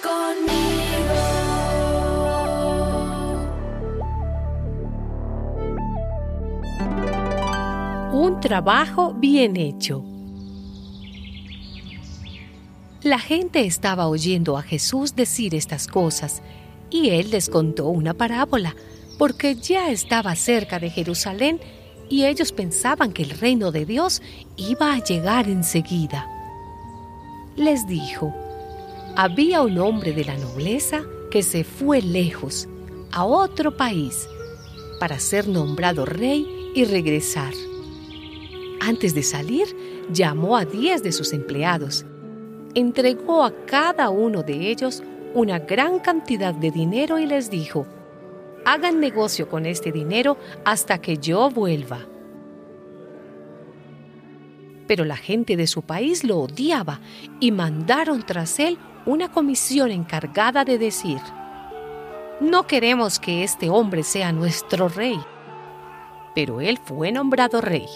conmigo. Un trabajo bien hecho. La gente estaba oyendo a Jesús decir estas cosas y él les contó una parábola, porque ya estaba cerca de Jerusalén y ellos pensaban que el reino de Dios iba a llegar enseguida. Les dijo, había un hombre de la nobleza que se fue lejos, a otro país, para ser nombrado rey y regresar. Antes de salir, llamó a diez de sus empleados. Entregó a cada uno de ellos una gran cantidad de dinero y les dijo, hagan negocio con este dinero hasta que yo vuelva. Pero la gente de su país lo odiaba y mandaron tras él una comisión encargada de decir, no queremos que este hombre sea nuestro rey. Pero él fue nombrado rey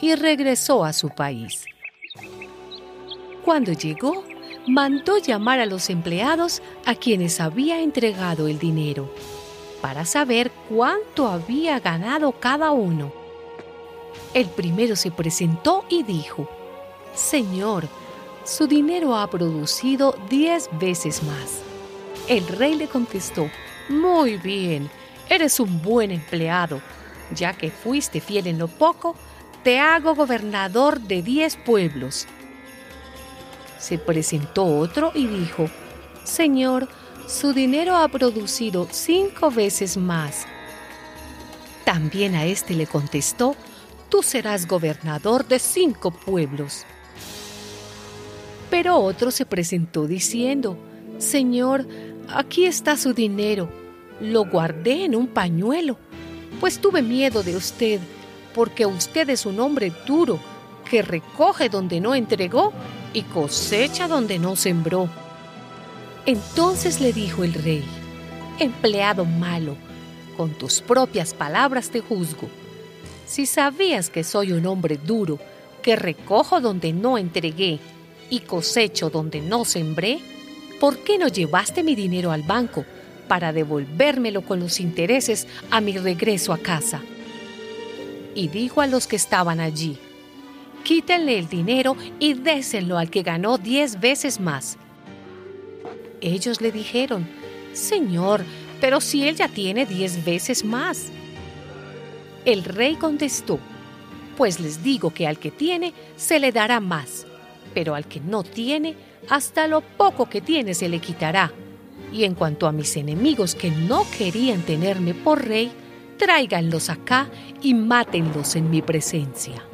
y regresó a su país. Cuando llegó, mandó llamar a los empleados a quienes había entregado el dinero, para saber cuánto había ganado cada uno. El primero se presentó y dijo, Señor, su dinero ha producido diez veces más. El rey le contestó, Muy bien, eres un buen empleado. Ya que fuiste fiel en lo poco, te hago gobernador de diez pueblos. Se presentó otro y dijo, Señor, su dinero ha producido cinco veces más. También a éste le contestó, tú serás gobernador de cinco pueblos. Pero otro se presentó diciendo, Señor, aquí está su dinero, lo guardé en un pañuelo, pues tuve miedo de usted porque usted es un hombre duro que recoge donde no entregó y cosecha donde no sembró. Entonces le dijo el rey, empleado malo, con tus propias palabras te juzgo. Si sabías que soy un hombre duro, que recojo donde no entregué y cosecho donde no sembré, ¿por qué no llevaste mi dinero al banco para devolvérmelo con los intereses a mi regreso a casa? y dijo a los que estaban allí, quítenle el dinero y déselo al que ganó diez veces más. Ellos le dijeron, Señor, pero si él ya tiene diez veces más. El rey contestó, pues les digo que al que tiene se le dará más, pero al que no tiene, hasta lo poco que tiene se le quitará. Y en cuanto a mis enemigos que no querían tenerme por rey, tráiganlos acá y mátenlos en mi presencia.